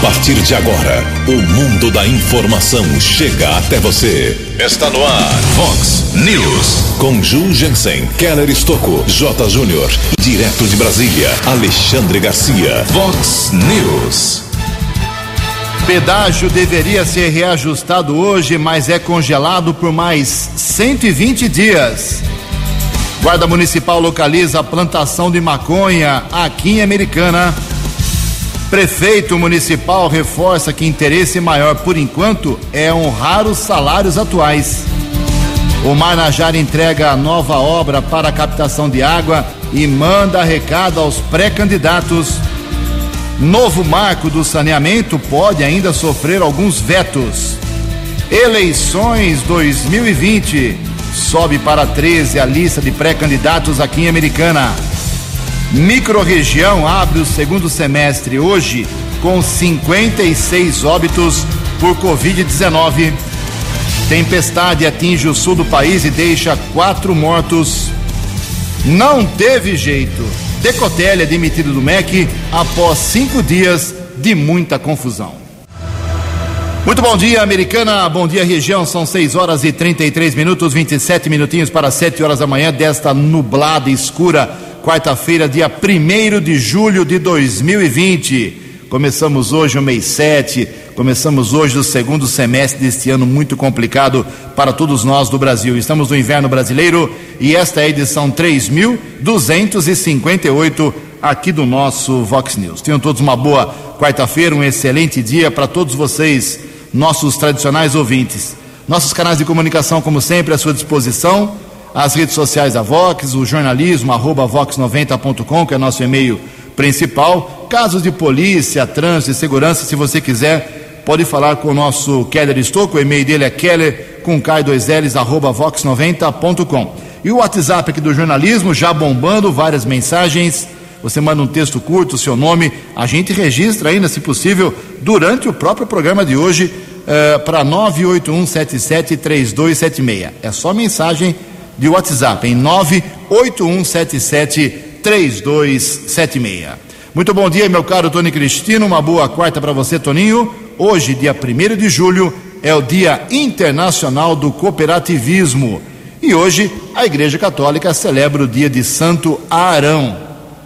partir de agora, o mundo da informação chega até você. Está no ar, Fox News. Com Ju Jensen, Keller Estocco, J. Júnior. Direto de Brasília, Alexandre Garcia. Fox News. Pedágio deveria ser reajustado hoje, mas é congelado por mais 120 dias. Guarda Municipal localiza a plantação de maconha aqui em Americana. Prefeito municipal reforça que interesse maior por enquanto é honrar os salários atuais. O Marnajar entrega a nova obra para a captação de água e manda recado aos pré-candidatos. Novo marco do saneamento pode ainda sofrer alguns vetos. Eleições 2020 sobe para 13 a lista de pré-candidatos aqui em Americana. Microrregião abre o segundo semestre hoje com 56 óbitos por Covid-19. Tempestade atinge o sul do país e deixa quatro mortos. Não teve jeito. Decotelli é demitido do MEC após cinco dias de muita confusão. Muito bom dia, americana. Bom dia, região. São 6 horas e 33 minutos, 27 minutinhos para 7 horas da manhã desta nublada, escura quarta-feira, dia 1 de julho de 2020. Começamos hoje o mês 7, começamos hoje o segundo semestre deste ano muito complicado para todos nós do Brasil. Estamos no inverno brasileiro e esta é a edição 3258 aqui do nosso Vox News. Tenham todos uma boa quarta-feira, um excelente dia para todos vocês, nossos tradicionais ouvintes. Nossos canais de comunicação, como sempre, à sua disposição as redes sociais da Vox, o jornalismo, arroba vox90.com, que é nosso e-mail principal. Casos de polícia, trânsito segurança, se você quiser, pode falar com o nosso Keller Estouco, o e-mail dele é keller com K2Ls, arroba vox90.com. E o WhatsApp aqui do jornalismo, já bombando, várias mensagens. Você manda um texto curto, seu nome, a gente registra ainda, se possível, durante o próprio programa de hoje, uh, para 981773276. É só mensagem de WhatsApp em 981773276. Muito bom dia, meu caro Tony Cristino. Uma boa quarta para você, Toninho. Hoje, dia 1 de julho, é o Dia Internacional do Cooperativismo. E hoje a Igreja Católica celebra o dia de Santo Arão.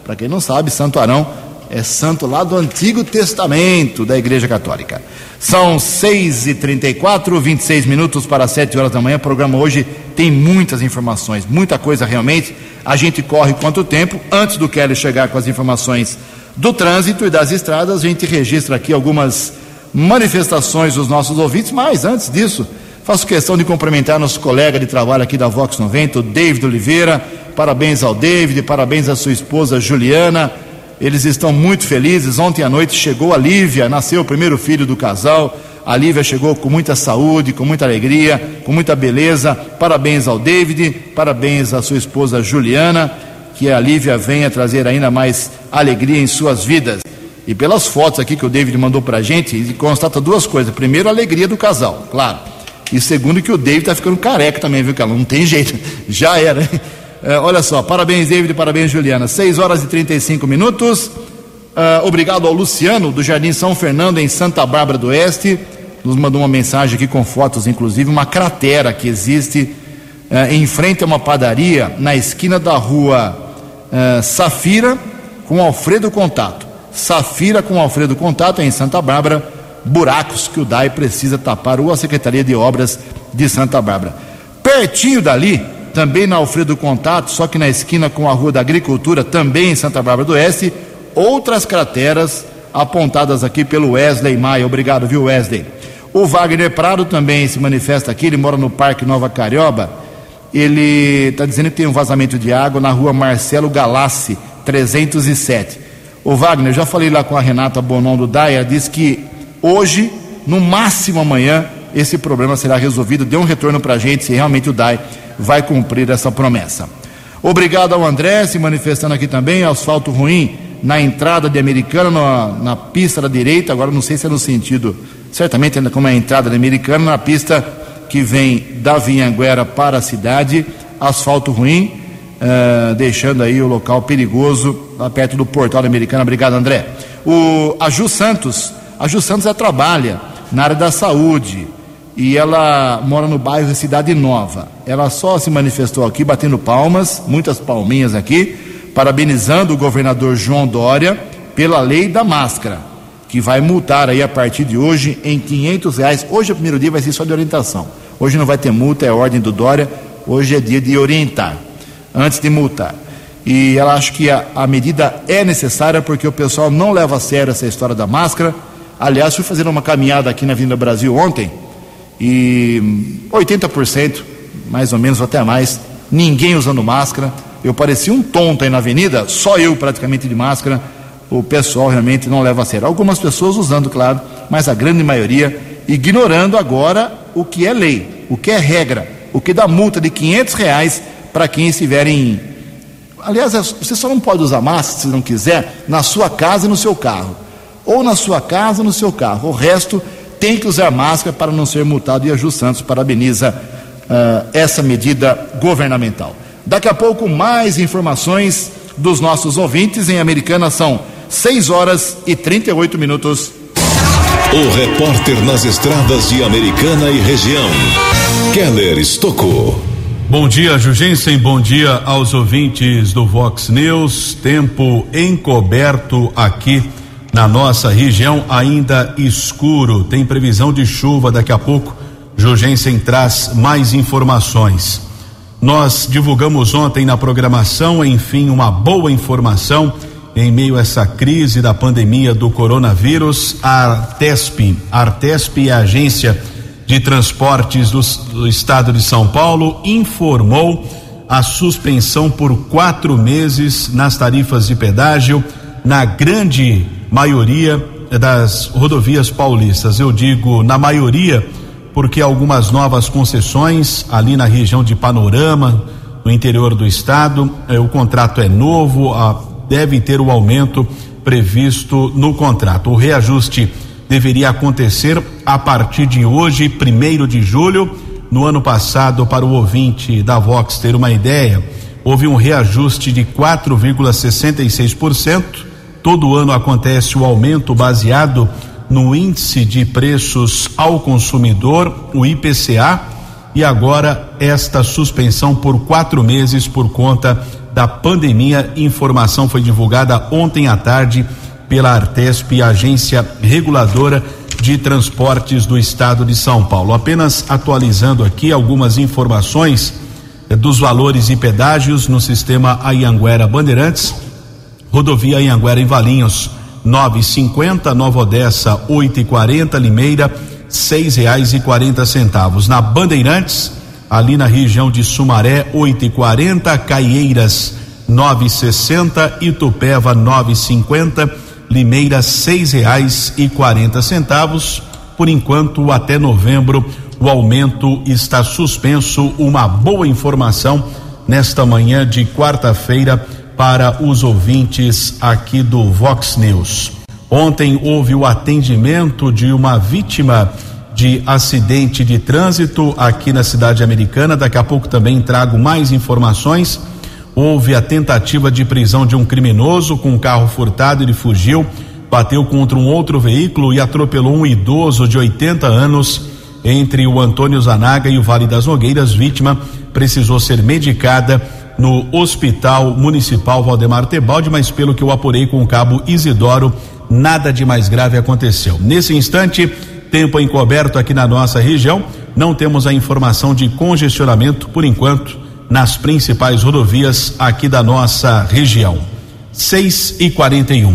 Para quem não sabe, Santo Arão é santo lá do Antigo Testamento da Igreja Católica. São 6h34, 26 minutos para 7 horas da manhã. O programa hoje tem muitas informações, muita coisa realmente. A gente corre quanto tempo? Antes do Kelly chegar com as informações do trânsito e das estradas, a gente registra aqui algumas manifestações dos nossos ouvintes, mas antes disso, faço questão de cumprimentar nosso colega de trabalho aqui da Vox 90, o David Oliveira. Parabéns ao David, parabéns à sua esposa Juliana eles estão muito felizes. Ontem à noite chegou a Lívia, nasceu o primeiro filho do casal. A Lívia chegou com muita saúde, com muita alegria, com muita beleza. Parabéns ao David, parabéns à sua esposa Juliana. Que a Lívia venha trazer ainda mais alegria em suas vidas. E pelas fotos aqui que o David mandou para a gente, constata duas coisas. Primeiro, a alegria do casal, claro. E segundo, que o David está ficando careca também, viu, cara? Não tem jeito. Já era. É, olha só, parabéns, David, parabéns, Juliana. 6 horas e 35 minutos. Uh, obrigado ao Luciano, do Jardim São Fernando, em Santa Bárbara do Oeste. Nos mandou uma mensagem aqui com fotos, inclusive, uma cratera que existe uh, em frente a uma padaria, na esquina da rua uh, Safira, com Alfredo Contato. Safira com Alfredo Contato, em Santa Bárbara. Buracos que o DAI precisa tapar, ou a Secretaria de Obras de Santa Bárbara. Pertinho dali, também na Alfredo Contato, só que na esquina com a Rua da Agricultura, também em Santa Bárbara do Oeste, outras crateras apontadas aqui pelo Wesley Maia. Obrigado, viu, Wesley? O Wagner Prado também se manifesta aqui, ele mora no Parque Nova Carioba. Ele está dizendo que tem um vazamento de água na rua Marcelo Galassi, 307. O Wagner, eu já falei lá com a Renata Bonon do Daia, disse que hoje, no máximo amanhã, esse problema será resolvido. Dê um retorno para a gente se realmente o DAI vai cumprir essa promessa. Obrigado ao André, se manifestando aqui também. Asfalto ruim na entrada de Americana, na, na pista da direita. Agora não sei se é no sentido, certamente ainda como é a entrada de Americana, na pista que vem da Vinhanguera para a cidade. Asfalto ruim, uh, deixando aí o local perigoso, lá perto do portal da Americana. Obrigado, André. O, a Ju Santos A Ju Santos ela trabalha na área da saúde e ela mora no bairro Cidade Nova. Ela só se manifestou aqui batendo palmas, muitas palminhas aqui, parabenizando o governador João Dória pela lei da máscara, que vai multar aí a partir de hoje em 500 reais. Hoje é o primeiro dia, vai ser só de orientação. Hoje não vai ter multa, é ordem do Dória. Hoje é dia de orientar, antes de multar. E ela acha que a, a medida é necessária porque o pessoal não leva a sério essa história da máscara. Aliás, fui fazer uma caminhada aqui na Vinda Brasil ontem e 80%, mais ou menos, até mais, ninguém usando máscara. Eu parecia um tonto aí na avenida, só eu praticamente de máscara. O pessoal realmente não leva a sério. Algumas pessoas usando, claro, mas a grande maioria ignorando agora o que é lei, o que é regra, o que dá multa de 500 reais para quem estiver em. Aliás, é, você só não pode usar máscara, se não quiser, na sua casa e no seu carro. Ou na sua casa e no seu carro. O resto tem que usar máscara para não ser multado e a Ju Santos parabeniza uh, essa medida governamental. Daqui a pouco, mais informações dos nossos ouvintes em Americana são 6 horas e 38 minutos. O repórter nas estradas de Americana e região, Keller Estocou. Bom dia, Jugensen. Bom dia aos ouvintes do Vox News. Tempo encoberto aqui na nossa região ainda escuro. Tem previsão de chuva daqui a pouco. Jugensen traz mais informações. Nós divulgamos ontem na programação, enfim, uma boa informação em meio a essa crise da pandemia do coronavírus. A Artesp, Artesp é a agência de transportes do, do estado de São Paulo, informou a suspensão por quatro meses nas tarifas de pedágio na grande maioria das rodovias paulistas. Eu digo na maioria porque algumas novas concessões ali na região de Panorama, no interior do estado, eh, o contrato é novo, ah, deve ter o aumento previsto no contrato. O reajuste deveria acontecer a partir de hoje, primeiro de julho. No ano passado, para o ouvinte da Vox ter uma ideia, houve um reajuste de 4,66% Todo ano acontece o aumento baseado no índice de preços ao consumidor, o IPCA, e agora esta suspensão por quatro meses por conta da pandemia. Informação foi divulgada ontem à tarde pela Artesp, agência reguladora de transportes do estado de São Paulo. Apenas atualizando aqui algumas informações eh, dos valores e pedágios no sistema Ayanguera Bandeirantes Rodovia Anhanguera em Valinhos, nove cinquenta, Nova Odessa, oito e quarenta, Limeira, seis reais e quarenta centavos. Na Bandeirantes, ali na região de Sumaré, oito e quarenta, Caieiras, nove sessenta, Itupeva, nove cinquenta, Limeira, seis reais e quarenta centavos. Por enquanto, até novembro, o aumento está suspenso. Uma boa informação nesta manhã de quarta-feira para os ouvintes aqui do Vox News. Ontem houve o atendimento de uma vítima de acidente de trânsito aqui na cidade americana. Daqui a pouco também trago mais informações. Houve a tentativa de prisão de um criminoso com um carro furtado. Ele fugiu, bateu contra um outro veículo e atropelou um idoso de 80 anos entre o Antônio Zanaga e o Vale das Nogueiras. Vítima precisou ser medicada no Hospital Municipal Valdemar Tebaldi, mas pelo que eu apurei com o cabo Isidoro, nada de mais grave aconteceu. Nesse instante, tempo encoberto aqui na nossa região, não temos a informação de congestionamento por enquanto nas principais rodovias aqui da nossa região. 6 e 41.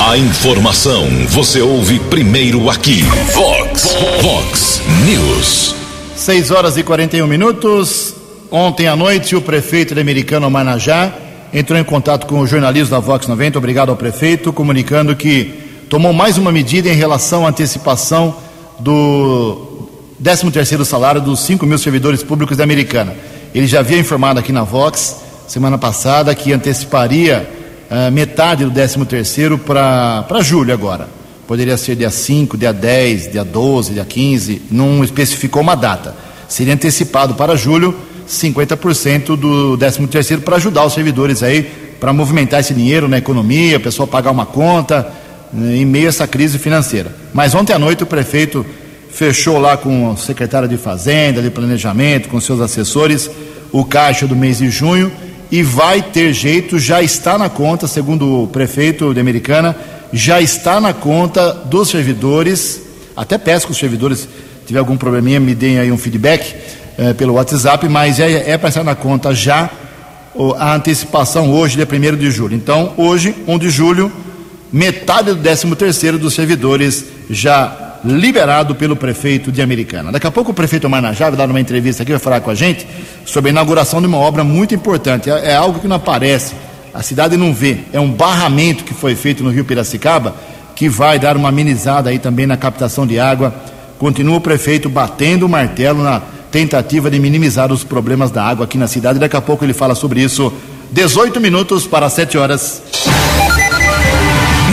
A informação você ouve primeiro aqui. Vox, Vox News. 6 horas e 41 minutos. Ontem à noite, o prefeito de Americano Manajá entrou em contato com o jornalismo da Vox 90, obrigado ao prefeito, comunicando que tomou mais uma medida em relação à antecipação do 13º salário dos 5 mil servidores públicos da Americana. Ele já havia informado aqui na Vox, semana passada, que anteciparia uh, metade do 13º para julho agora. Poderia ser dia 5, dia 10, dia 12, dia 15, não especificou uma data. Seria antecipado para julho 50% do 13 terceiro para ajudar os servidores aí, para movimentar esse dinheiro na economia, a pessoa pagar uma conta, né, em meio a essa crise financeira. Mas ontem à noite o prefeito fechou lá com o secretário de Fazenda, de Planejamento, com seus assessores, o caixa do mês de junho e vai ter jeito, já está na conta, segundo o prefeito de Americana, já está na conta dos servidores. Até peço que os servidores tiver algum probleminha, me deem aí um feedback eh, pelo WhatsApp, mas é, é para estar na conta já a antecipação hoje, dia 1 de julho. Então, hoje, 1 de julho, metade do 13 terceiro dos servidores já liberado pelo prefeito de Americana. Daqui a pouco o prefeito Marnajá vai dar uma entrevista aqui, vai falar com a gente sobre a inauguração de uma obra muito importante. É, é algo que não aparece, a cidade não vê. É um barramento que foi feito no rio Piracicaba que vai dar uma amenizada aí também na captação de água. Continua o prefeito batendo o martelo na tentativa de minimizar os problemas da água aqui na cidade. Daqui a pouco ele fala sobre isso. 18 minutos para 7 horas.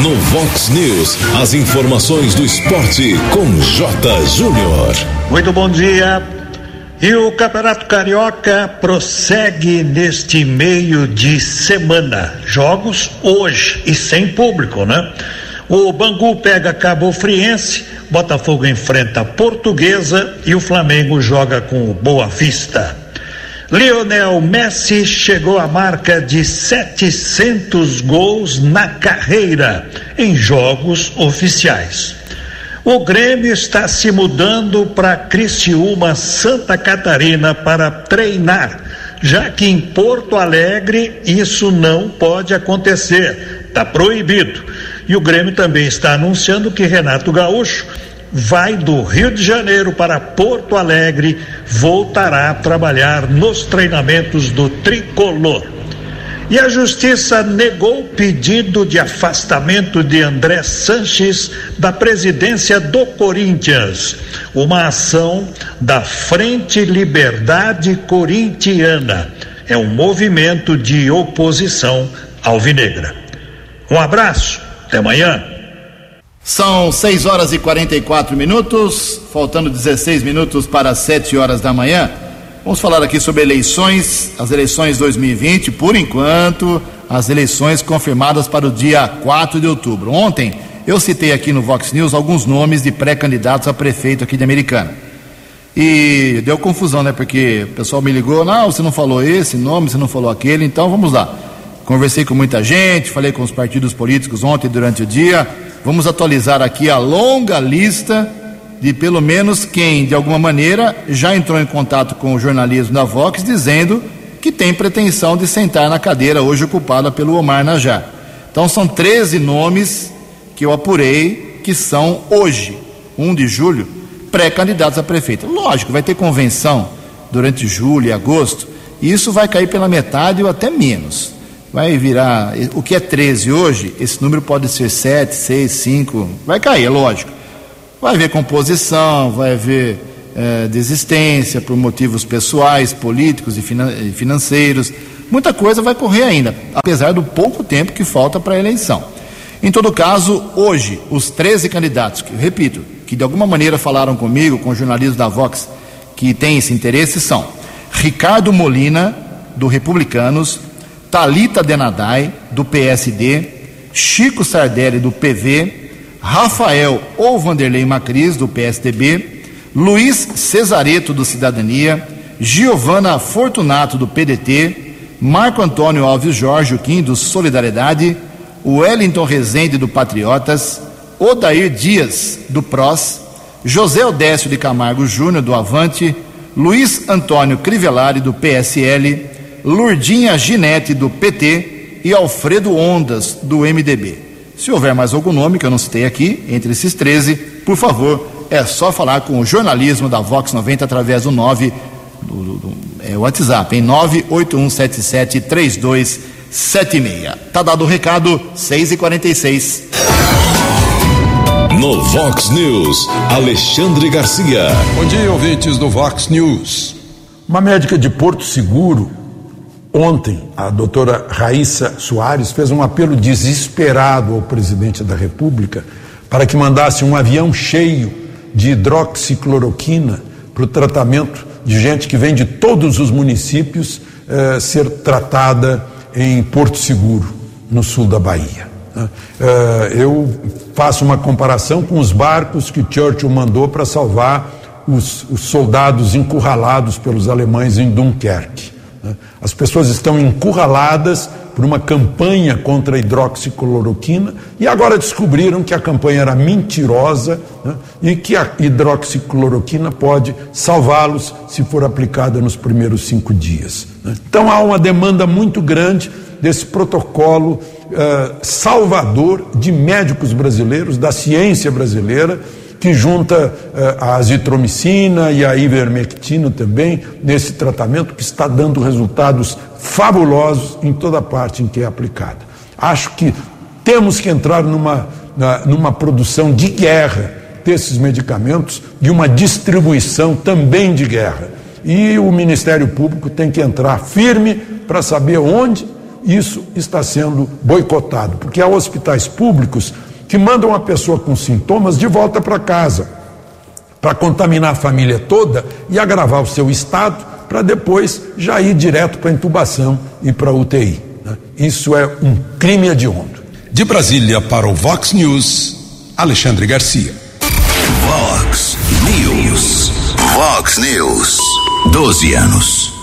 No Vox News, as informações do esporte com J. Júnior. Muito bom dia. E o Campeonato Carioca prossegue neste meio de semana. Jogos hoje e sem público, né? O Bangu pega Cabo Friense, Botafogo enfrenta Portuguesa e o Flamengo joga com o Boa Vista. Lionel Messi chegou à marca de 700 gols na carreira em jogos oficiais. O Grêmio está se mudando para Criciúma, Santa Catarina para treinar, já que em Porto Alegre isso não pode acontecer, está proibido. E o Grêmio também está anunciando que Renato Gaúcho vai do Rio de Janeiro para Porto Alegre, voltará a trabalhar nos treinamentos do tricolor. E a justiça negou o pedido de afastamento de André Sanches da presidência do Corinthians, uma ação da Frente Liberdade Corintiana. É um movimento de oposição alvinegra. Um abraço, até amanhã. São 6 horas e 44 minutos, faltando 16 minutos para 7 horas da manhã. Vamos falar aqui sobre eleições, as eleições 2020, por enquanto, as eleições confirmadas para o dia 4 de outubro. Ontem eu citei aqui no Vox News alguns nomes de pré-candidatos a prefeito aqui de Americana. E deu confusão, né? Porque o pessoal me ligou, não, você não falou esse nome, você não falou aquele, então vamos lá. Conversei com muita gente, falei com os partidos políticos ontem durante o dia Vamos atualizar aqui a longa lista de pelo menos quem, de alguma maneira, já entrou em contato com o jornalismo da Vox dizendo que tem pretensão de sentar na cadeira hoje ocupada pelo Omar Najá. Então são 13 nomes que eu apurei que são hoje, 1 de julho, pré-candidatos a prefeito. Lógico, vai ter convenção durante julho e agosto, e isso vai cair pela metade ou até menos vai virar. O que é 13 hoje, esse número pode ser 7, 6, 5, vai cair, é lógico. Vai haver composição, vai haver é, desistência por motivos pessoais, políticos e financeiros. Muita coisa vai correr ainda, apesar do pouco tempo que falta para a eleição. Em todo caso, hoje, os 13 candidatos, que repito, que de alguma maneira falaram comigo, com jornalistas da Vox, que têm esse interesse, são Ricardo Molina, do Republicanos, Talita Denadai, do PSD, Chico Sardelli, do PV, Rafael ou Vanderlei Macris, do PSDB, Luiz Cesareto, do Cidadania, Giovana Fortunato, do PDT, Marco Antônio Alves Jorge, Quim, do Solidariedade, Wellington Rezende, do Patriotas, Odair Dias, do PROS, José Odécio de Camargo Júnior, do Avante, Luiz Antônio Crivellari, do PSL, Lurdinha Ginete, do PT, e Alfredo Ondas, do MDB. Se houver mais algum nome que eu não citei aqui, entre esses 13, por favor, é só falar com o jornalismo da Vox 90 através do 9 do, do, do é, WhatsApp, em 981773276. Tá dado o recado, 6 e 46 No Vox News, Alexandre Garcia. Bom dia, ouvintes do Vox News. Uma médica de Porto Seguro Ontem, a doutora Raíssa Soares fez um apelo desesperado ao presidente da República para que mandasse um avião cheio de hidroxicloroquina para o tratamento de gente que vem de todos os municípios eh, ser tratada em Porto Seguro, no sul da Bahia. Né? É, eu faço uma comparação com os barcos que Churchill mandou para salvar os, os, soldados encurralados pelos alemães em Dunkerque. Né? As pessoas estão encurraladas por uma campanha contra a hidroxicloroquina e agora descobriram que a campanha era mentirosa né? e que a hidroxicloroquina pode salvá-los se for aplicada nos primeiros cinco dias. Né? Então há uma demanda muito grande desse protocolo uh, salvador de médicos brasileiros, da ciência brasileira, que junta uh, a azitromicina e a ivermectina também nesse tratamento que está dando resultados fabulosos em toda parte em que é aplicada. Acho que temos que entrar numa, numa produção de guerra desses medicamentos e uma distribuição também de guerra. E o Ministério Público tem que entrar firme para saber onde isso está sendo boicotado, porque há hospitais públicos que mandam a pessoa com sintomas de volta para casa, para contaminar a família toda e agravar o seu estado, para depois já ir direto para intubação e para UTI. Né? Isso é um crime hediondo. De Brasília para o Vox News, Alexandre Garcia. Vox News. Vox News. 12 anos.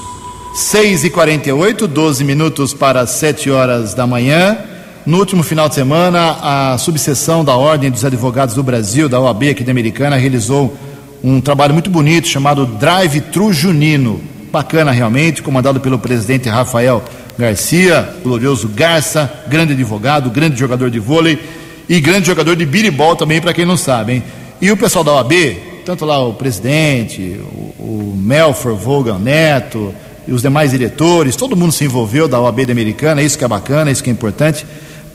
6 e 48 12 minutos para 7 horas da manhã. No último final de semana, a subseção da Ordem dos Advogados do Brasil, da OAB aqui da Americana, realizou um trabalho muito bonito chamado Drive Tru Junino. Bacana realmente, comandado pelo presidente Rafael Garcia, glorioso Garça, grande advogado, grande jogador de vôlei e grande jogador de biribol também, para quem não sabe. Hein? E o pessoal da OAB, tanto lá o presidente, o, o Melfor Vogan Neto, e os demais diretores, todo mundo se envolveu da OAB da Americana, isso que é bacana, isso que é importante,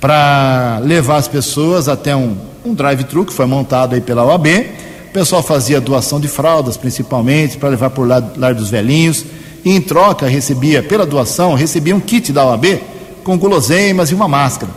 para levar as pessoas até um, um drive-thru que foi montado aí pela OAB. O pessoal fazia doação de fraldas, principalmente, para levar por lá lar dos velhinhos. E em troca recebia, pela doação, recebia um kit da OAB com guloseimas e uma máscara.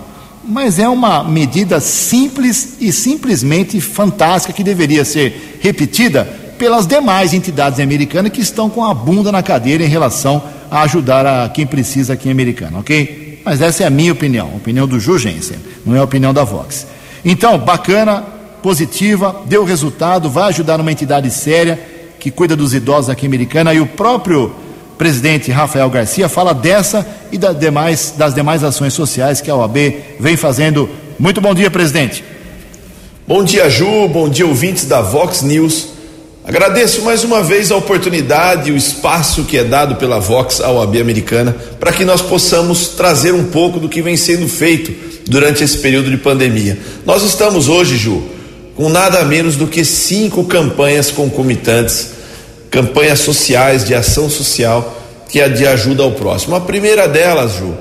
Mas é uma medida simples e simplesmente fantástica que deveria ser repetida pelas demais entidades americanas que estão com a bunda na cadeira em relação a ajudar a quem precisa aqui em Americana, ok? Mas essa é a minha opinião, a opinião do Ju Jensen, não é a opinião da Vox. Então, bacana, positiva, deu resultado, vai ajudar uma entidade séria que cuida dos idosos aqui Americana e o próprio presidente Rafael Garcia fala dessa e das demais, das demais ações sociais que a OAB vem fazendo. Muito bom dia, presidente. Bom dia, Ju, bom dia, ouvintes da Vox News. Agradeço mais uma vez a oportunidade e o espaço que é dado pela Vox à OAB americana para que nós possamos trazer um pouco do que vem sendo feito durante esse período de pandemia. Nós estamos hoje, Ju, com nada menos do que cinco campanhas concomitantes, campanhas sociais de ação social que é de ajuda ao próximo. A primeira delas, Ju,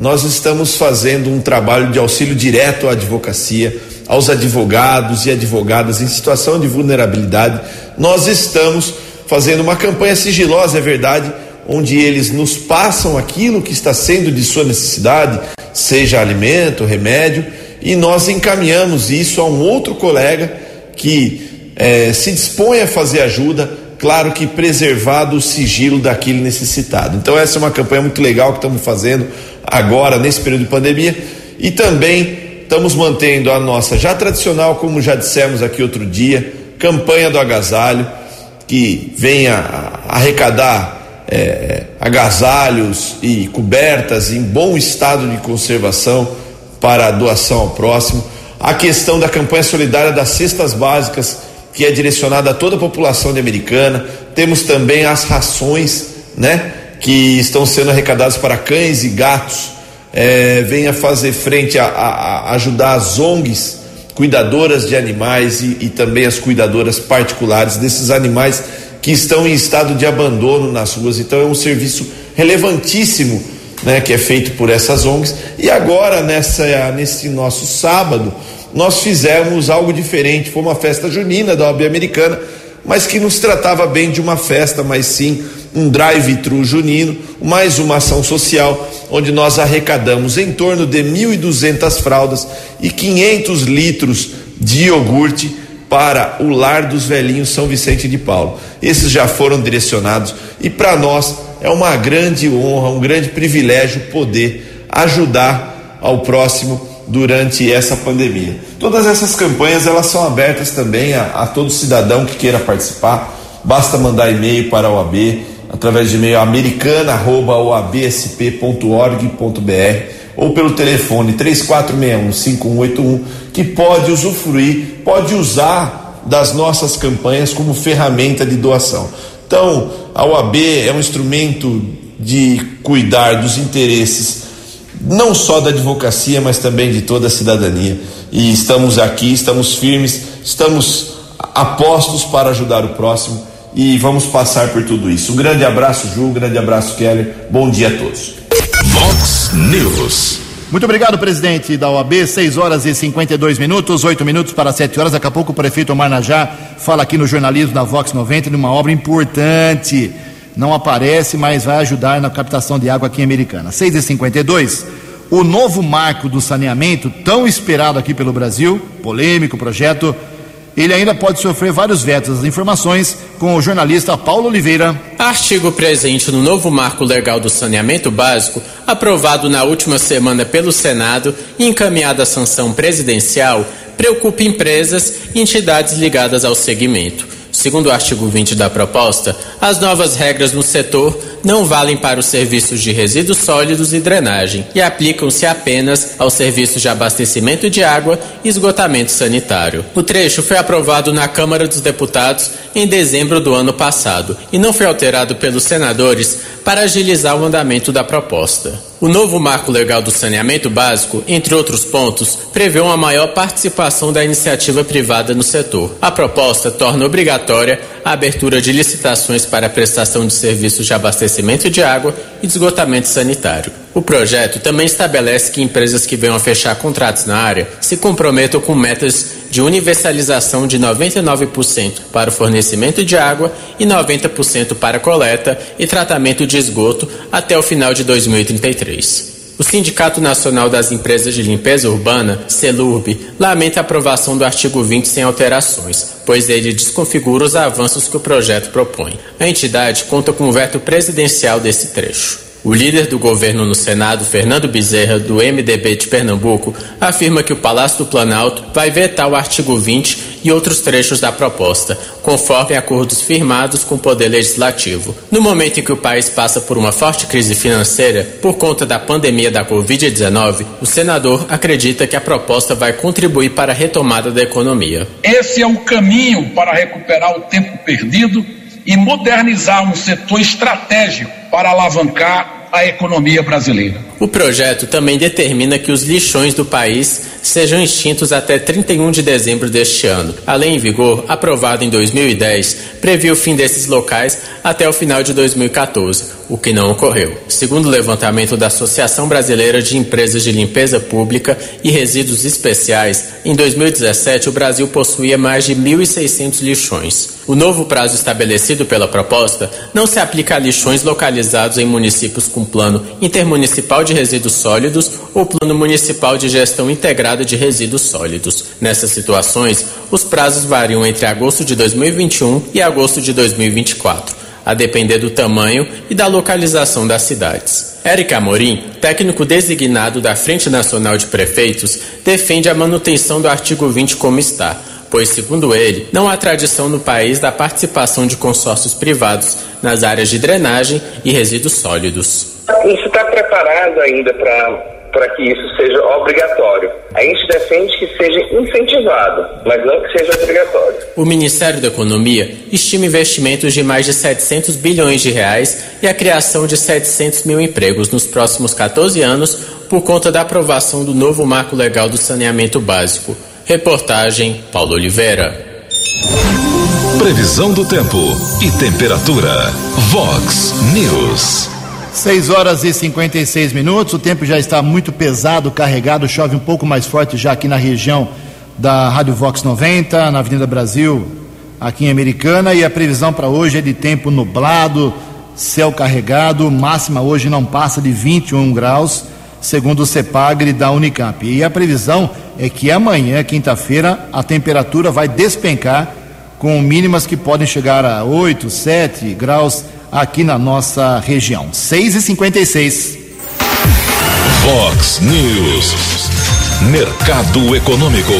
nós estamos fazendo um trabalho de auxílio direto à advocacia aos advogados e advogadas em situação de vulnerabilidade, nós estamos fazendo uma campanha sigilosa, é verdade, onde eles nos passam aquilo que está sendo de sua necessidade, seja alimento, remédio, e nós encaminhamos isso a um outro colega que é, se dispõe a fazer ajuda, claro que preservado o sigilo daquele necessitado. Então, essa é uma campanha muito legal que estamos fazendo agora, nesse período de pandemia, e também estamos mantendo a nossa já tradicional, como já dissemos aqui outro dia, campanha do agasalho, que venha arrecadar é, agasalhos e cobertas em bom estado de conservação para a doação ao próximo. A questão da campanha solidária das cestas básicas, que é direcionada a toda a população de Americana. Temos também as rações, né, que estão sendo arrecadadas para cães e gatos é, venha fazer frente a, a, a, ajudar as ONGs cuidadoras de animais e, e também as cuidadoras particulares desses animais que estão em estado de abandono nas ruas. Então é um serviço relevantíssimo né, que é feito por essas ONGs. E agora, nessa, nesse nosso sábado, nós fizemos algo diferente. Foi uma festa junina da OAB americana, mas que nos tratava bem de uma festa, mas sim um drive-thru junino, mais uma ação social, onde nós arrecadamos em torno de 1.200 fraldas e 500 litros de iogurte para o Lar dos Velhinhos São Vicente de Paulo. Esses já foram direcionados e para nós é uma grande honra, um grande privilégio poder ajudar ao próximo durante essa pandemia. Todas essas campanhas elas são abertas também a, a todo cidadão que queira participar. Basta mandar e-mail para a OAB através de e-mail americana@oabsp.org.br ou pelo telefone 3461-5181 que pode usufruir, pode usar das nossas campanhas como ferramenta de doação. Então, a OAB é um instrumento de cuidar dos interesses não só da advocacia, mas também de toda a cidadania. E estamos aqui, estamos firmes, estamos apostos para ajudar o próximo e vamos passar por tudo isso. Um grande abraço, Ju, um grande abraço, Keller. Bom dia a todos. Vox News. Muito obrigado, presidente da OAB. 6 horas e 52 minutos, 8 minutos para 7 horas. Daqui a pouco o prefeito Omar Najá fala aqui no jornalismo da Vox 90 de uma obra importante não aparece, mas vai ajudar na captação de água aqui em Americana. 6 e 52 o novo marco do saneamento, tão esperado aqui pelo Brasil, polêmico projeto, ele ainda pode sofrer vários vetos. As informações com o jornalista Paulo Oliveira. Artigo presente no novo marco legal do saneamento básico, aprovado na última semana pelo Senado e encaminhado à sanção presidencial, preocupa empresas e entidades ligadas ao segmento. Segundo o artigo 20 da proposta, as novas regras no setor não valem para os serviços de resíduos sólidos e drenagem e aplicam-se apenas aos serviços de abastecimento de água e esgotamento sanitário. O trecho foi aprovado na Câmara dos Deputados em dezembro do ano passado e não foi alterado pelos senadores para agilizar o andamento da proposta. O novo marco legal do saneamento básico, entre outros pontos, prevê uma maior participação da iniciativa privada no setor. A proposta torna obrigatória a abertura de licitações para a prestação de serviços de abastecimento de água e de esgotamento sanitário. O projeto também estabelece que empresas que venham a fechar contratos na área se comprometam com metas de universalização de 99% para o fornecimento de água e 90% para coleta e tratamento de esgoto até o final de 2033. O Sindicato Nacional das Empresas de Limpeza Urbana, CELURB, lamenta a aprovação do artigo 20 sem alterações, pois ele desconfigura os avanços que o projeto propõe. A entidade conta com o veto presidencial desse trecho. O líder do governo no Senado, Fernando Bezerra, do MDB de Pernambuco, afirma que o Palácio do Planalto vai vetar o artigo 20 e outros trechos da proposta, conforme acordos firmados com o Poder Legislativo. No momento em que o país passa por uma forte crise financeira por conta da pandemia da Covid-19, o senador acredita que a proposta vai contribuir para a retomada da economia. Esse é o caminho para recuperar o tempo perdido e modernizar um setor estratégico para alavancar a economia brasileira. O projeto também determina que os lixões do país sejam extintos até 31 de dezembro deste ano. A lei em vigor, aprovada em 2010, previu o fim desses locais até o final de 2014, o que não ocorreu. Segundo o levantamento da Associação Brasileira de Empresas de Limpeza Pública e Resíduos Especiais, em 2017 o Brasil possuía mais de 1.600 lixões. O novo prazo estabelecido pela proposta não se aplica a lixões localizados em municípios com plano intermunicipal de resíduos sólidos ou plano municipal de gestão integrada de resíduos sólidos. Nessas situações, os prazos variam entre agosto de 2021 e agosto de 2024, a depender do tamanho e da localização das cidades. Érica Amorim, técnico designado da Frente Nacional de Prefeitos, defende a manutenção do artigo 20 como está pois, segundo ele, não há tradição no país da participação de consórcios privados nas áreas de drenagem e resíduos sólidos. Isso está preparado ainda para para que isso seja obrigatório. A gente defende que seja incentivado, mas não que seja obrigatório. O Ministério da Economia estima investimentos de mais de 700 bilhões de reais e a criação de 700 mil empregos nos próximos 14 anos por conta da aprovação do novo marco legal do saneamento básico. Reportagem Paulo Oliveira. Previsão do tempo e temperatura. Vox News. 6 horas e 56 minutos. O tempo já está muito pesado, carregado. Chove um pouco mais forte já aqui na região da Rádio Vox 90, na Avenida Brasil, aqui em Americana. E a previsão para hoje é de tempo nublado, céu carregado. Máxima hoje não passa de 21 graus segundo o CEPAGRE da Unicamp. E a previsão é que amanhã, quinta-feira, a temperatura vai despencar com mínimas que podem chegar a 8, 7 graus aqui na nossa região. 6 e 56 Fox News. Mercado Econômico.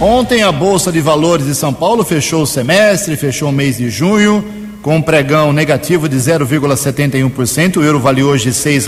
Ontem a Bolsa de Valores de São Paulo fechou o semestre, fechou o mês de junho, com um pregão negativo de 0,71%. O euro vale hoje R$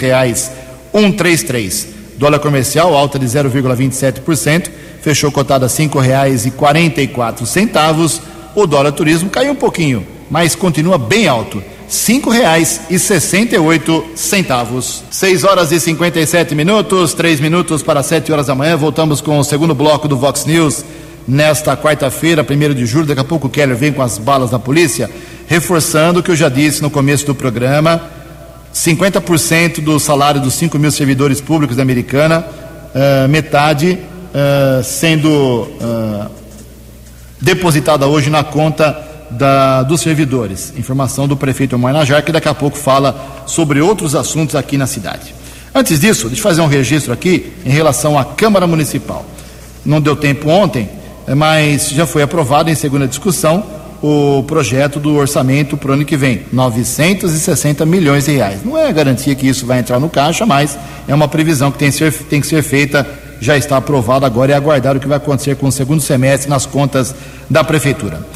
6,133. Dólar comercial alta de 0,27%, fechou cotado a R$ 5,44. O dólar turismo caiu um pouquinho, mas continua bem alto. cinco reais e sessenta e oito centavos. Seis horas e 57 minutos, três minutos para sete horas da manhã. Voltamos com o segundo bloco do Vox News nesta quarta-feira, primeiro de julho. Daqui a pouco o Keller vem com as balas da polícia, reforçando o que eu já disse no começo do programa: 50% do salário dos 5 mil servidores públicos da Americana, uh, metade uh, sendo uh, depositada hoje na conta da, dos servidores. Informação do prefeito Mainajar, que daqui a pouco fala sobre outros assuntos aqui na cidade. Antes disso, deixa eu fazer um registro aqui em relação à Câmara Municipal. Não deu tempo ontem, mas já foi aprovado em segunda discussão o projeto do orçamento para o ano que vem, 960 milhões de reais. Não é garantia que isso vai entrar no caixa, mas é uma previsão que tem, ser, tem que ser feita, já está aprovada agora e aguardar o que vai acontecer com o segundo semestre nas contas da Prefeitura.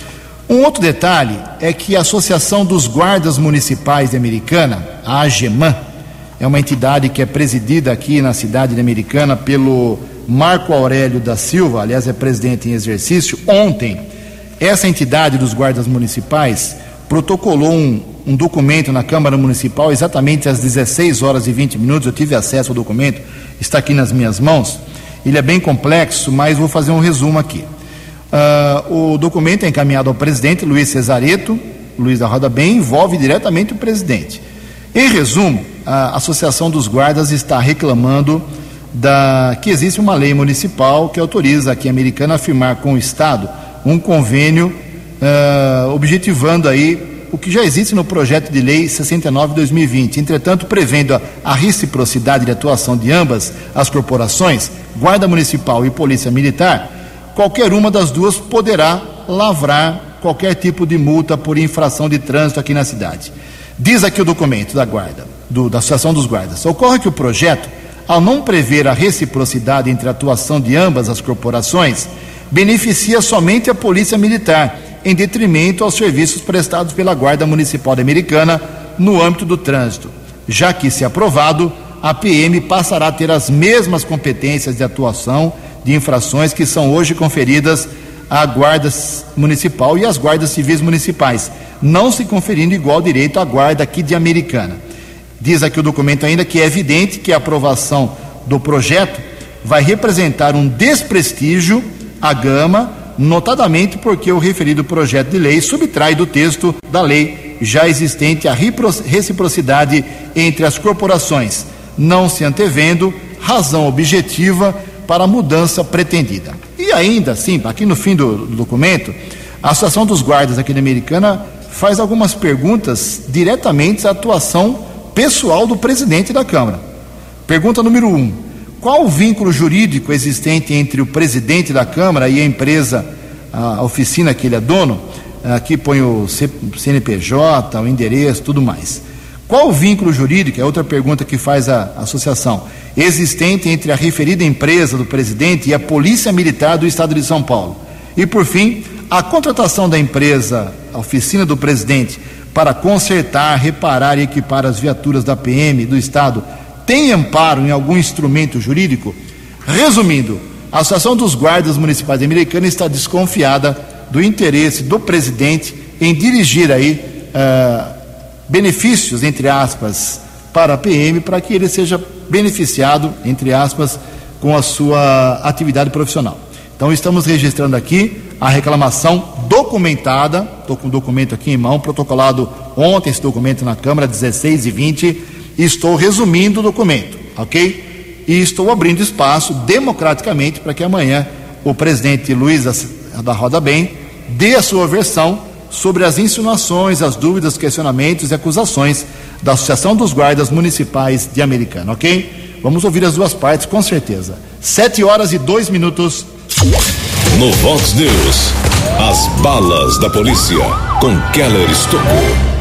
Um outro detalhe é que a Associação dos Guardas Municipais de Americana, a AGEMAN, é uma entidade que é presidida aqui na cidade de Americana pelo Marco Aurélio da Silva, aliás, é presidente em exercício. Ontem, essa entidade dos guardas municipais protocolou um, um documento na Câmara Municipal exatamente às 16 horas e 20 minutos. Eu tive acesso ao documento, está aqui nas minhas mãos. Ele é bem complexo, mas vou fazer um resumo aqui. Uh, o documento é encaminhado ao presidente Luiz Cesareto, Luiz da Roda Bem, envolve diretamente o presidente. Em resumo, a Associação dos Guardas está reclamando da, que existe uma lei municipal que autoriza aqui a americana a firmar com o Estado um convênio uh, objetivando aí o que já existe no projeto de lei 69/2020. Entretanto, prevendo a, reciprocidade de atuação de ambas as corporações, Guarda Municipal e Polícia Militar, qualquer uma das duas poderá lavrar qualquer tipo de multa por infração de trânsito aqui na cidade. Diz aqui o documento da Guarda, do, da Associação dos Guardas. Ocorre que o projeto, ao não prever a reciprocidade entre a atuação de ambas as corporações, beneficia somente a Polícia Militar, em detrimento aos serviços prestados pela Guarda Municipal Americana no âmbito do trânsito. Já que, se aprovado, a PM passará a ter as mesmas competências de atuação de infrações que são hoje conferidas à Guarda Municipal e às Guardas Civis Municipais, não se conferindo igual direito à Guarda aqui de Americana. Diz aqui o documento ainda que é evidente que a aprovação do projeto vai representar um desprestígio à Gama, notadamente porque o referido projeto de lei subtrai do texto da lei já existente a reciprocidade entre as corporações, não se antevendo razão objetiva para a mudança pretendida. E ainda assim, aqui no fim do, do documento, a Associação dos Guardas aqui na Americana faz algumas perguntas diretamente à atuação pessoal do presidente da Câmara. Pergunta número um: qual o vínculo jurídico existente entre o presidente da Câmara e a empresa, a oficina que ele é dono? Aqui põe o CNPJ, o endereço, tudo mais. Qual o vínculo jurídico? É outra pergunta que faz a associação existente entre a referida empresa do presidente e a Polícia Militar do Estado de São Paulo. E, por fim, a contratação da empresa, a oficina do presidente, para consertar, reparar e equipar as viaturas da PM do Estado, tem amparo em algum instrumento jurídico? Resumindo, a Associação dos Guardas Municipais Americanos está desconfiada do interesse do presidente em dirigir aí uh, benefícios, entre aspas, para a PM, para que ele seja beneficiado, entre aspas, com a sua atividade profissional. Então, estamos registrando aqui a reclamação documentada, estou com o documento aqui em mão, protocolado ontem esse documento na Câmara, 16 e 20, e estou resumindo o documento, ok? E estou abrindo espaço democraticamente para que amanhã o presidente Luiz da Roda Bem dê a sua versão sobre as insinuações, as dúvidas, questionamentos e acusações da Associação dos Guardas Municipais de Americana, ok? Vamos ouvir as duas partes, com certeza. Sete horas e dois minutos. No Vox News, as balas da polícia com Keller Estocou.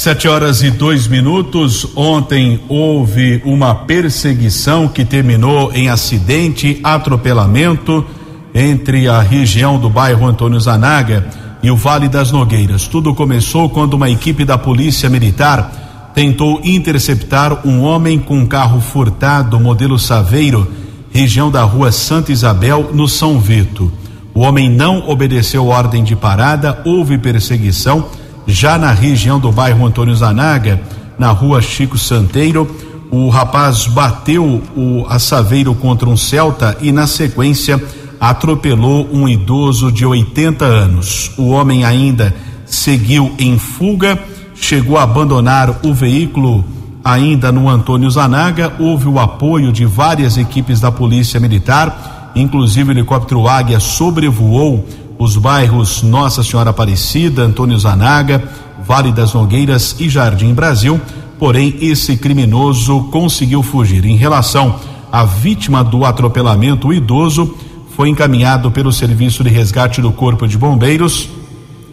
Sete horas e dois minutos. Ontem houve uma perseguição que terminou em acidente, atropelamento entre a região do bairro Antônio Zanaga e o Vale das Nogueiras. Tudo começou quando uma equipe da Polícia Militar tentou interceptar um homem com um carro furtado modelo Saveiro, região da rua Santa Isabel, no São Vito. O homem não obedeceu ordem de parada, houve perseguição já na região do bairro Antônio Zanaga, na rua Chico Santeiro, o rapaz bateu o assaveiro contra um Celta e, na sequência, atropelou um idoso de 80 anos. O homem ainda seguiu em fuga, chegou a abandonar o veículo ainda no Antônio Zanaga. Houve o apoio de várias equipes da Polícia Militar, inclusive o helicóptero Águia sobrevoou os bairros Nossa Senhora Aparecida, Antônio Zanaga, Vale das Nogueiras e Jardim Brasil. Porém, esse criminoso conseguiu fugir. Em relação à vítima do atropelamento, o idoso foi encaminhado pelo Serviço de Resgate do Corpo de Bombeiros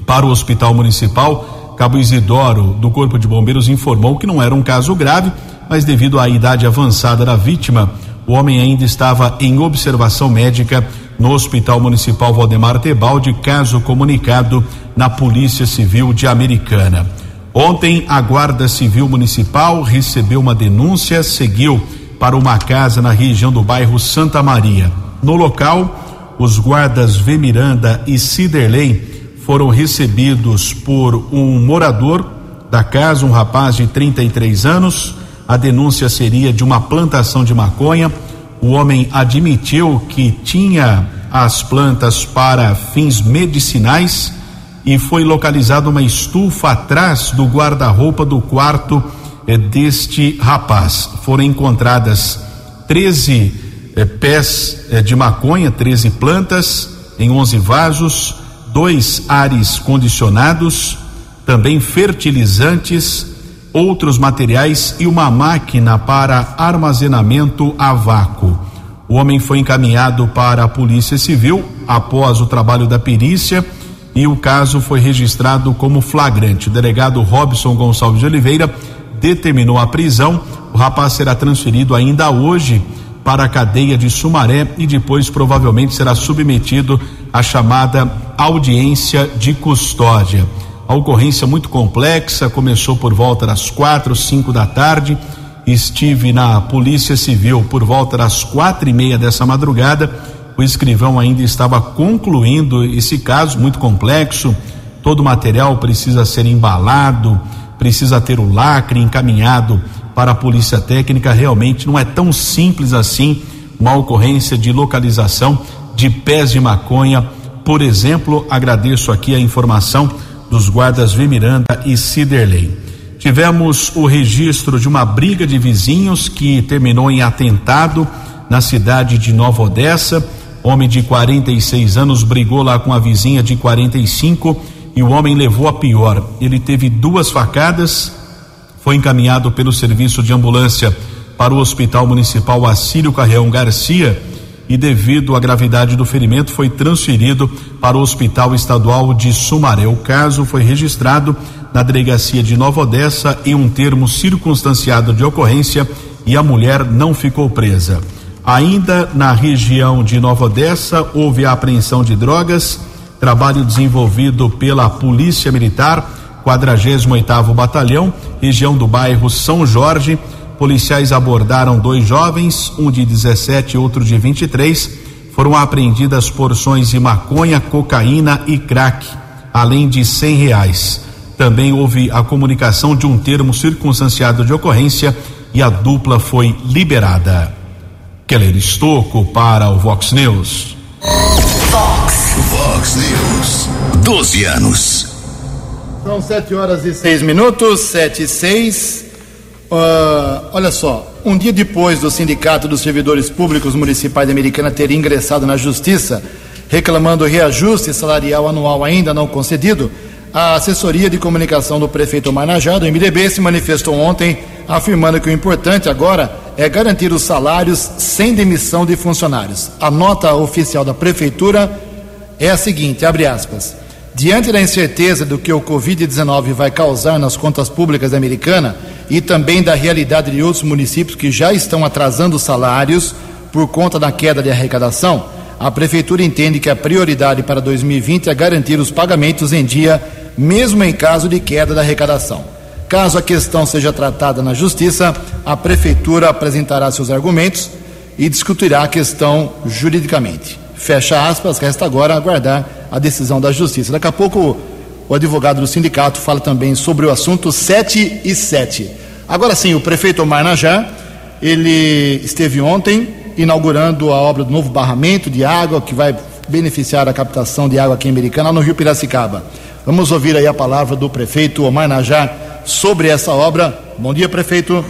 para o Hospital Municipal. Cabo Isidoro, do Corpo de Bombeiros, informou que não era um caso grave, mas devido à idade avançada da vítima, o homem ainda estava em observação médica no Hospital Municipal Valdemar Tebaldi, caso comunicado na Polícia Civil de Americana. Ontem, a Guarda Civil Municipal recebeu uma denúncia, seguiu para uma casa na região do bairro Santa Maria. No local, os guardas V. Miranda e Ciderley foram recebidos por um morador da casa, um rapaz de 33 anos. A denúncia seria de uma plantação de maconha o homem admitiu que tinha as plantas para fins medicinais e foi localizada uma estufa atrás do guarda-roupa do quarto eh, deste rapaz. Foram encontradas 13 eh, pés eh, de maconha, 13 plantas em 11 vasos, dois ares condicionados, também fertilizantes outros materiais e uma máquina para armazenamento a vácuo. O homem foi encaminhado para a Polícia Civil após o trabalho da perícia e o caso foi registrado como flagrante. O delegado Robson Gonçalves de Oliveira determinou a prisão. O rapaz será transferido ainda hoje para a cadeia de Sumaré e depois provavelmente será submetido à chamada audiência de custódia. A ocorrência muito complexa começou por volta das quatro, cinco da tarde. Estive na Polícia Civil por volta das quatro e meia dessa madrugada. O escrivão ainda estava concluindo esse caso muito complexo. Todo o material precisa ser embalado, precisa ter o lacre encaminhado para a Polícia Técnica. Realmente não é tão simples assim uma ocorrência de localização de pés de maconha. Por exemplo, agradeço aqui a informação dos guardas V. E Ciderley. Tivemos o registro de uma briga de vizinhos que terminou em atentado na cidade de Nova Odessa. Homem de 46 anos brigou lá com a vizinha de 45 e o homem levou a pior. Ele teve duas facadas, foi encaminhado pelo serviço de ambulância para o Hospital Municipal Assírio Carreão Garcia e, devido à gravidade do ferimento, foi transferido para o Hospital Estadual de Sumaré. O caso foi registrado na delegacia de Nova Odessa em um termo circunstanciado de ocorrência e a mulher não ficou presa. Ainda na região de Nova Odessa, houve a apreensão de drogas, trabalho desenvolvido pela Polícia Militar, 48º Batalhão, região do bairro São Jorge policiais abordaram dois jovens, um de 17 e outro de 23. Foram apreendidas porções de maconha, cocaína e crack, além de cem reais. Também houve a comunicação de um termo circunstanciado de ocorrência e a dupla foi liberada. Keller Estocco para o Vox News. Vox. Vox News. 12 anos. São sete horas e seis minutos, sete e seis. Uh, olha só, um dia depois do Sindicato dos Servidores Públicos Municipais de Americana ter ingressado na Justiça reclamando reajuste salarial anual ainda não concedido, a assessoria de comunicação do prefeito Marnajá, do MDB, se manifestou ontem afirmando que o importante agora é garantir os salários sem demissão de funcionários. A nota oficial da prefeitura é a seguinte, abre aspas, Diante da incerteza do que o Covid-19 vai causar nas contas públicas americanas e também da realidade de outros municípios que já estão atrasando salários por conta da queda de arrecadação, a Prefeitura entende que a prioridade para 2020 é garantir os pagamentos em dia, mesmo em caso de queda da arrecadação. Caso a questão seja tratada na Justiça, a Prefeitura apresentará seus argumentos e discutirá a questão juridicamente. Fecha aspas, resta agora aguardar a decisão da Justiça. Daqui a pouco o advogado do sindicato fala também sobre o assunto 7 e 7. Agora sim, o prefeito Omar Najar, ele esteve ontem inaugurando a obra do novo barramento de água que vai beneficiar a captação de água aqui em Americana, no Rio Piracicaba. Vamos ouvir aí a palavra do prefeito Omar Najar sobre essa obra. Bom dia, prefeito.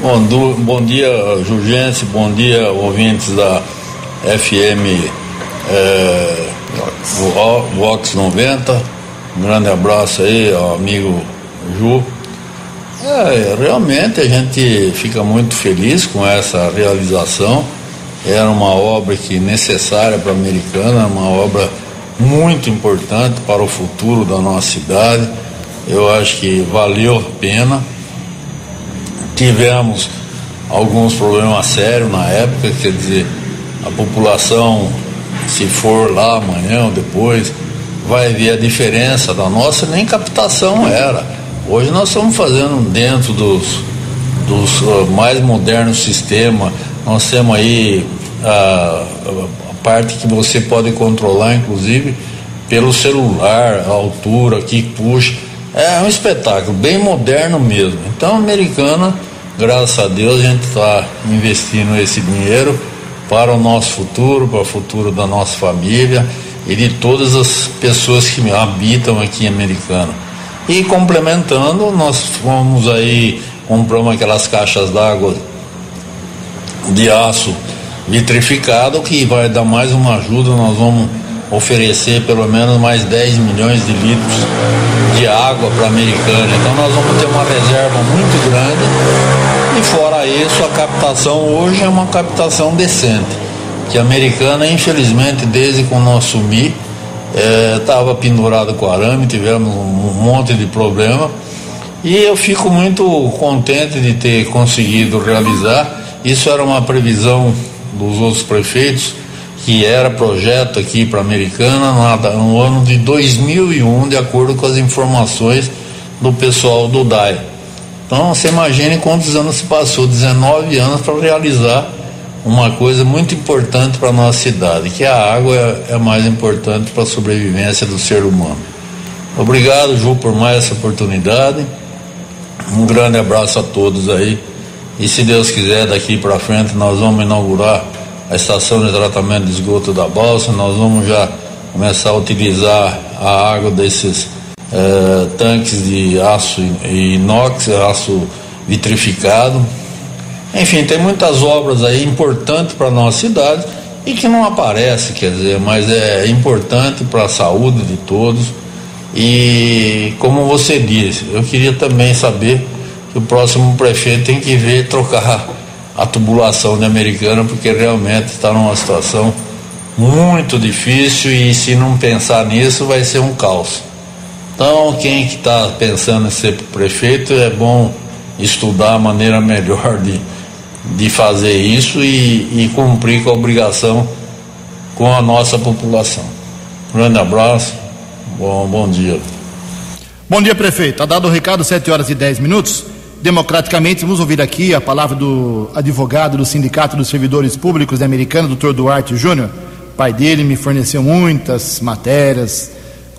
Bom, do, bom dia, Jurgense, bom dia, ouvintes da FM é, Vox 90. Um grande abraço aí ao amigo Ju. É, realmente a gente fica muito feliz com essa realização. Era uma obra que necessária para a Americana, uma obra muito importante para o futuro da nossa cidade. Eu acho que valeu a pena Tivemos alguns problemas sérios na época, quer dizer, a população, se for lá amanhã ou depois, vai ver a diferença da nossa, nem captação era. Hoje nós estamos fazendo dentro dos, dos uh, mais modernos sistemas, nós temos aí a, a parte que você pode controlar, inclusive, pelo celular, a altura que puxa. É um espetáculo, bem moderno mesmo. Então, americana graças a Deus a gente está investindo esse dinheiro para o nosso futuro, para o futuro da nossa família e de todas as pessoas que habitam aqui em Americana. E complementando, nós fomos aí, compramos aquelas caixas d'água de aço vitrificado que vai dar mais uma ajuda, nós vamos oferecer pelo menos mais 10 milhões de litros de água para a Americana. Então nós vamos ter uma reserva muito grande e fora isso a captação hoje é uma captação decente. Que a Americana, infelizmente, desde quando nós assumi, estava é, pendurado com arame, tivemos um monte de problema e eu fico muito contente de ter conseguido realizar. Isso era uma previsão dos outros prefeitos que era projeto aqui para a Americana no ano de 2001, de acordo com as informações do pessoal do DAI. Então você imagine quantos anos se passou 19 anos para realizar uma coisa muito importante para a nossa cidade, que a água é, é mais importante para a sobrevivência do ser humano. Obrigado, Ju, por mais essa oportunidade. Um grande abraço a todos aí. E se Deus quiser, daqui para frente nós vamos inaugurar a estação de tratamento de esgoto da balsa, nós vamos já começar a utilizar a água desses eh, tanques de aço inox, aço vitrificado. Enfim, tem muitas obras aí importantes para a nossa cidade e que não aparece, quer dizer, mas é importante para a saúde de todos. E como você disse, eu queria também saber que o próximo prefeito tem que ver trocar a tubulação de Americana, porque realmente está numa situação muito difícil e se não pensar nisso vai ser um caos. Então, quem que está pensando em ser prefeito é bom estudar a maneira melhor de, de fazer isso e, e cumprir com a obrigação com a nossa população. grande abraço, bom, bom dia. Bom dia, prefeito. Está dado o recado, 7 horas e 10 minutos democraticamente. Vamos ouvir aqui a palavra do advogado do Sindicato dos Servidores Públicos da Americana, doutor Duarte Júnior. Pai dele me forneceu muitas matérias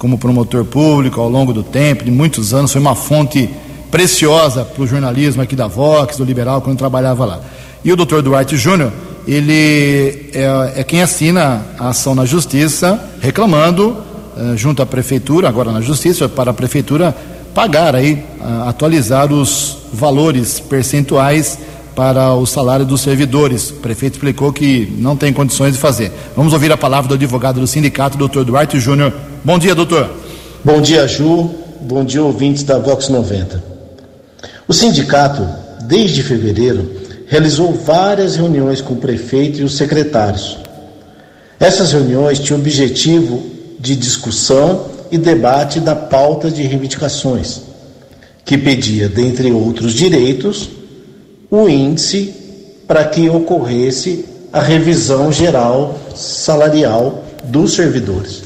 como promotor público ao longo do tempo, de muitos anos. Foi uma fonte preciosa para o jornalismo aqui da Vox, do Liberal, quando trabalhava lá. E o doutor Duarte Júnior, ele é, é, quem assina a ação na Justiça, reclamando, uh, junto à Prefeitura, agora na Justiça, para a Prefeitura pagar aí, atualizar os valores percentuais para o salário dos servidores. O prefeito explicou que não tem condições de fazer. Vamos ouvir a palavra do advogado do sindicato, doutor Duarte Júnior. Bom dia, doutor. Bom dia, Ju. Bom dia, ouvintes da Vox 90. O sindicato, desde fevereiro, realizou várias reuniões com o prefeito e os secretários. Essas reuniões tinham objetivo de discussão e debate da pauta de reivindicações, que pedia, dentre outros direitos, o índice para que ocorresse a revisão geral salarial dos servidores.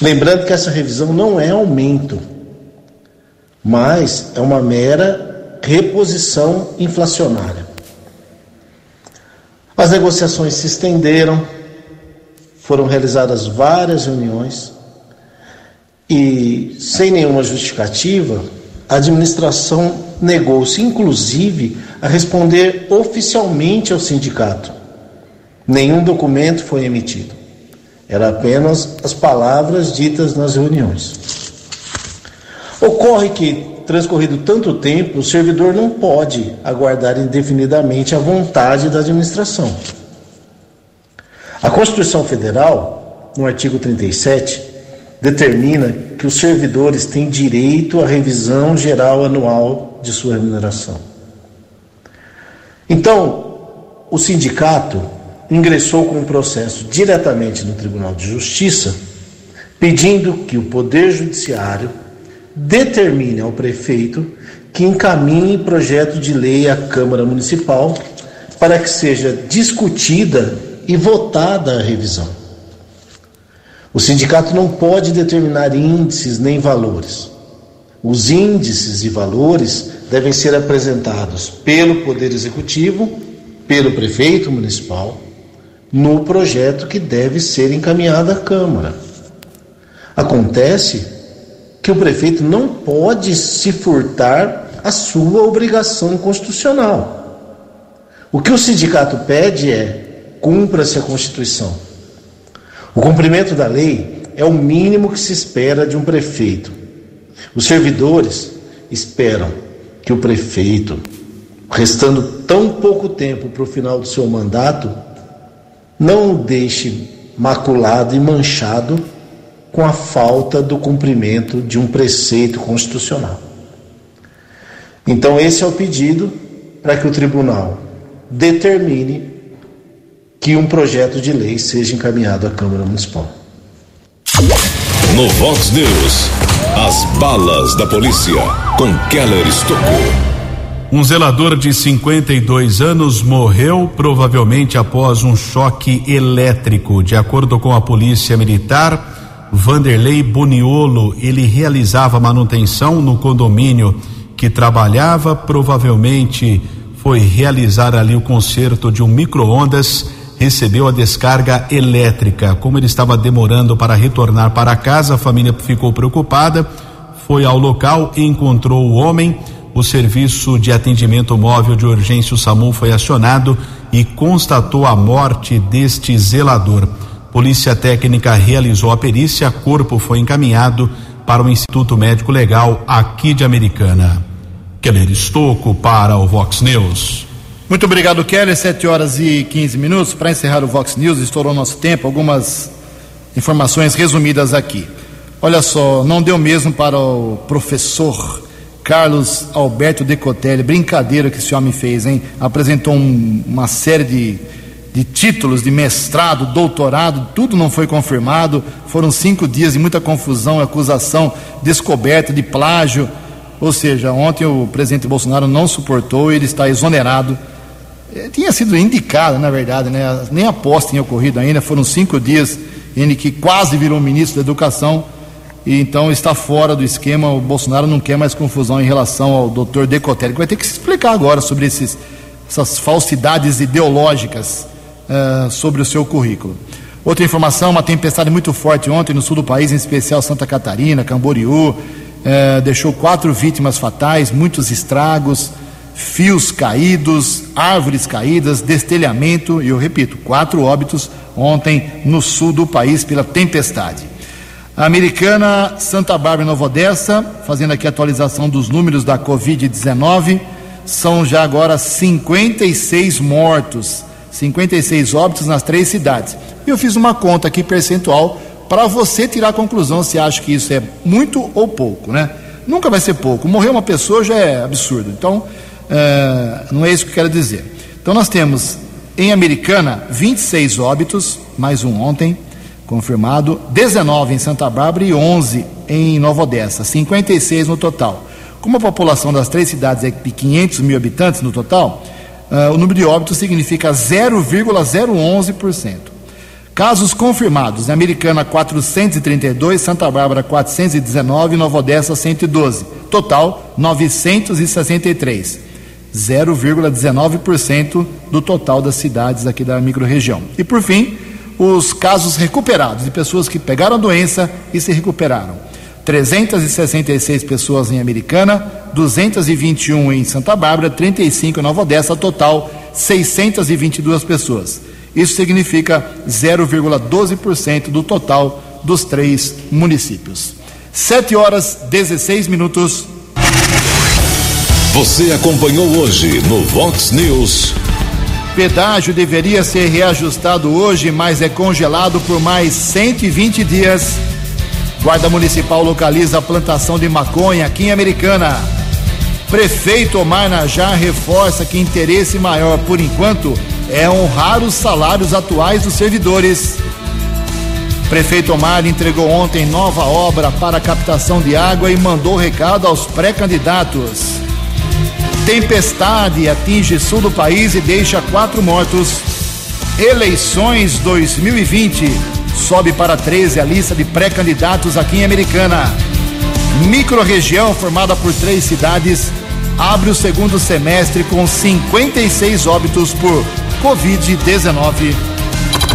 Lembrando que essa revisão não é aumento, mas é uma mera reposição inflacionária. As negociações se estenderam, foram realizadas várias reuniões e, sem nenhuma justificativa, a administração negou-se, inclusive, a responder oficialmente ao sindicato. Nenhum documento foi emitido. Era apenas as palavras ditas nas reuniões. Ocorre que, transcorrido tanto tempo, o servidor não pode aguardar indefinidamente a vontade da administração. A Constituição Federal, no artigo 37, determina que os servidores têm direito à revisão geral anual de sua remuneração. Então, o sindicato ingressou com um processo diretamente no Tribunal de Justiça, pedindo que o Poder Judiciário determine ao prefeito que encaminhe projeto de lei à Câmara Municipal para que seja discutida e votada a revisão. O sindicato não pode determinar índices nem valores. Os índices e valores devem ser apresentados pelo Poder Executivo, pelo prefeito municipal, no projeto que deve ser encaminhado à Câmara. Acontece que o prefeito não pode se furtar a sua obrigação constitucional. O que o sindicato pede é cumpra-se a Constituição. O cumprimento da lei é o mínimo que se espera de um prefeito. Os servidores esperam que o prefeito, restando tão pouco tempo para o final do seu mandato, não o deixe maculado e manchado com a falta do cumprimento de um preceito constitucional. Então, esse é o pedido para que o tribunal determine que um projeto de lei seja encaminhado à Câmara Municipal. No Vox News, as balas da polícia com Keller Estocou. Um zelador de 52 anos morreu provavelmente após um choque elétrico. De acordo com a polícia militar, Vanderlei Boniolo, ele realizava manutenção no condomínio que trabalhava, provavelmente foi realizar ali o conserto de um micro-ondas recebeu a descarga elétrica. Como ele estava demorando para retornar para casa, a família ficou preocupada, foi ao local encontrou o homem. O serviço de atendimento móvel de urgência, o SAMU, foi acionado e constatou a morte deste zelador. Polícia Técnica realizou a perícia, corpo foi encaminhado para o Instituto Médico Legal aqui de Americana. Keller Estocco para o Vox News. Muito obrigado, Kelly. 7 horas e 15 minutos. Para encerrar o Vox News, estourou nosso tempo. Algumas informações resumidas aqui. Olha só, não deu mesmo para o professor Carlos Alberto Decotelli. Brincadeira que esse homem fez, hein? Apresentou um, uma série de, de títulos de mestrado, doutorado, tudo não foi confirmado. Foram cinco dias de muita confusão, acusação, descoberta de plágio. Ou seja, ontem o presidente Bolsonaro não suportou ele está exonerado é, tinha sido indicado, na verdade, né? nem a posse tinha ocorrido ainda, foram cinco dias em que quase virou ministro da Educação, e então está fora do esquema. O Bolsonaro não quer mais confusão em relação ao doutor Decotelli, que vai ter que se explicar agora sobre esses, essas falsidades ideológicas uh, sobre o seu currículo. Outra informação: uma tempestade muito forte ontem no sul do país, em especial Santa Catarina, Camboriú, uh, deixou quatro vítimas fatais, muitos estragos fios caídos, árvores caídas, destelhamento, e eu repito, quatro óbitos ontem no sul do país pela tempestade. Americana Santa Bárbara Nova Odessa, fazendo aqui a atualização dos números da Covid-19, são já agora 56 mortos, 56 óbitos nas três cidades. E eu fiz uma conta aqui percentual para você tirar a conclusão se acha que isso é muito ou pouco, né? Nunca vai ser pouco. Morrer uma pessoa já é absurdo. Então, Uh, não é isso que eu quero dizer. Então nós temos em Americana 26 óbitos, mais um ontem, confirmado, 19 em Santa Bárbara e 11 em Nova Odessa, 56 no total. Como a população das três cidades é de 500 mil habitantes no total, uh, o número de óbitos significa 0,011%. Casos confirmados: na Americana 432, Santa Bárbara 419 Nova Odessa 112. Total 963. 0,19% do total das cidades aqui da microrregião. E por fim, os casos recuperados de pessoas que pegaram a doença e se recuperaram. 366 pessoas em Americana, 221 em Santa Bárbara, 35 em Nova Odessa, total 622 pessoas. Isso significa 0,12% do total dos três municípios. 7 horas 16 minutos. Você acompanhou hoje no Vox News. Pedágio deveria ser reajustado hoje, mas é congelado por mais 120 dias. Guarda Municipal localiza a plantação de maconha aqui em Americana. Prefeito Omar Najá reforça que interesse maior, por enquanto, é honrar os salários atuais dos servidores. Prefeito Omar entregou ontem nova obra para captação de água e mandou recado aos pré-candidatos. Tempestade atinge sul do país e deixa quatro mortos. Eleições 2020 sobe para 13 a lista de pré-candidatos aqui em Americana. Microrregião formada por três cidades abre o segundo semestre com 56 óbitos por Covid-19.